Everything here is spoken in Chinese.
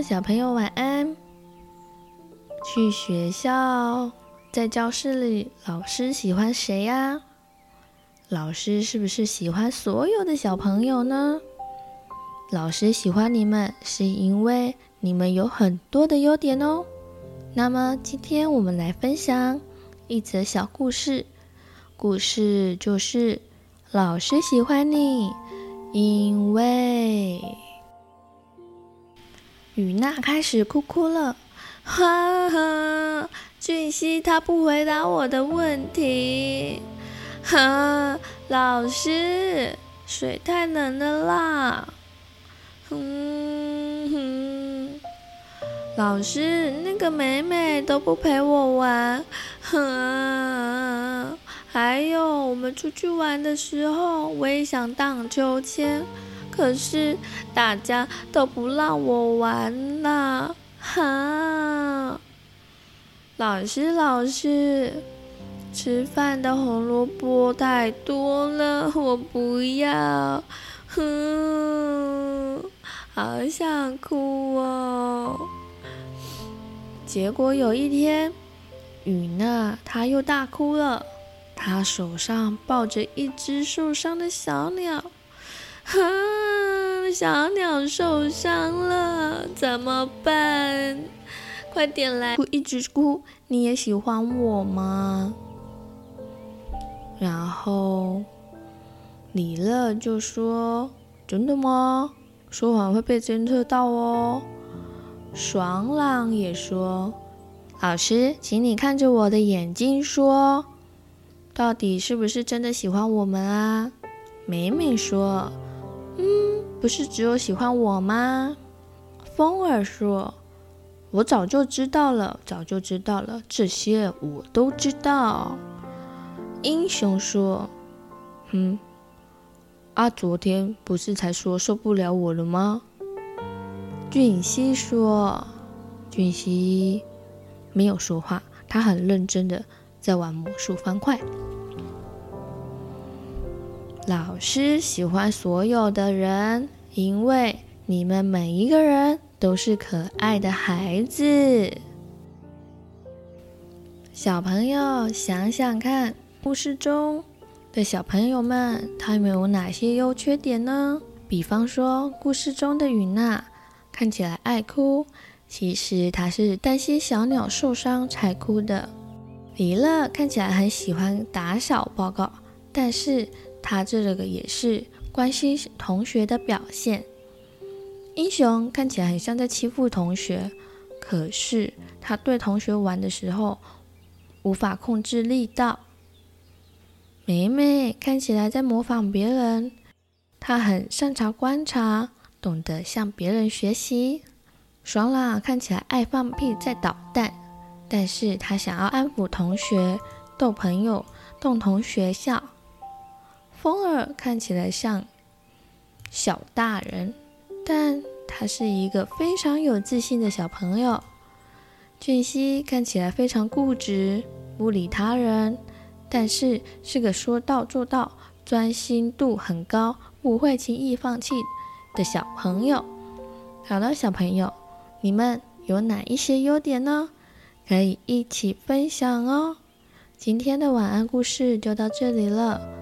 小朋友晚安。去学校，在教室里，老师喜欢谁呀？老师是不是喜欢所有的小朋友呢？老师喜欢你们，是因为你们有很多的优点哦。那么，今天我们来分享一则小故事。故事就是老师喜欢你，因为。雨娜开始哭哭了，哈哈！俊熙他不回答我的问题，哈！老师，水太冷了啦，嗯哼！老师，那个美美都不陪我玩，哼！还有我们出去玩的时候，我也想荡秋千。可是大家都不让我玩了，哈！老师，老师，吃饭的红萝卜太多了，我不要，哼，好想哭哦。结果有一天，雨娜她又大哭了，她手上抱着一只受伤的小鸟。啊，小鸟受伤了，怎么办？快点来，哭，一直哭。你也喜欢我吗？然后李乐就说：“真的吗？说谎会被侦测到哦。”爽朗也说：“老师，请你看着我的眼睛说，到底是不是真的喜欢我们啊？”美美说。不是只有喜欢我吗？风儿说：“我早就知道了，早就知道了，这些我都知道。”英雄说：“嗯，啊，昨天不是才说受不了我了吗？”俊熙说：“俊熙没有说话，他很认真的在玩魔术方块。”老师喜欢所有的人，因为你们每一个人都是可爱的孩子。小朋友想想看，故事中的小朋友们，他们有哪些优缺点呢？比方说，故事中的雨娜看起来爱哭，其实她是担心小鸟受伤才哭的。李乐看起来很喜欢打小报告，但是。他这个也是关心同学的表现。英雄看起来很像在欺负同学，可是他对同学玩的时候无法控制力道。美美看起来在模仿别人，她很擅长观察，懂得向别人学习。爽朗看起来爱放屁在捣蛋，但是他想要安抚同学，逗朋友，逗同学笑。风儿看起来像小大人，但他是一个非常有自信的小朋友。俊熙看起来非常固执，不理他人，但是是个说到做到、专心度很高、不会轻易放弃的小朋友。好了，小朋友，你们有哪一些优点呢？可以一起分享哦。今天的晚安故事就到这里了。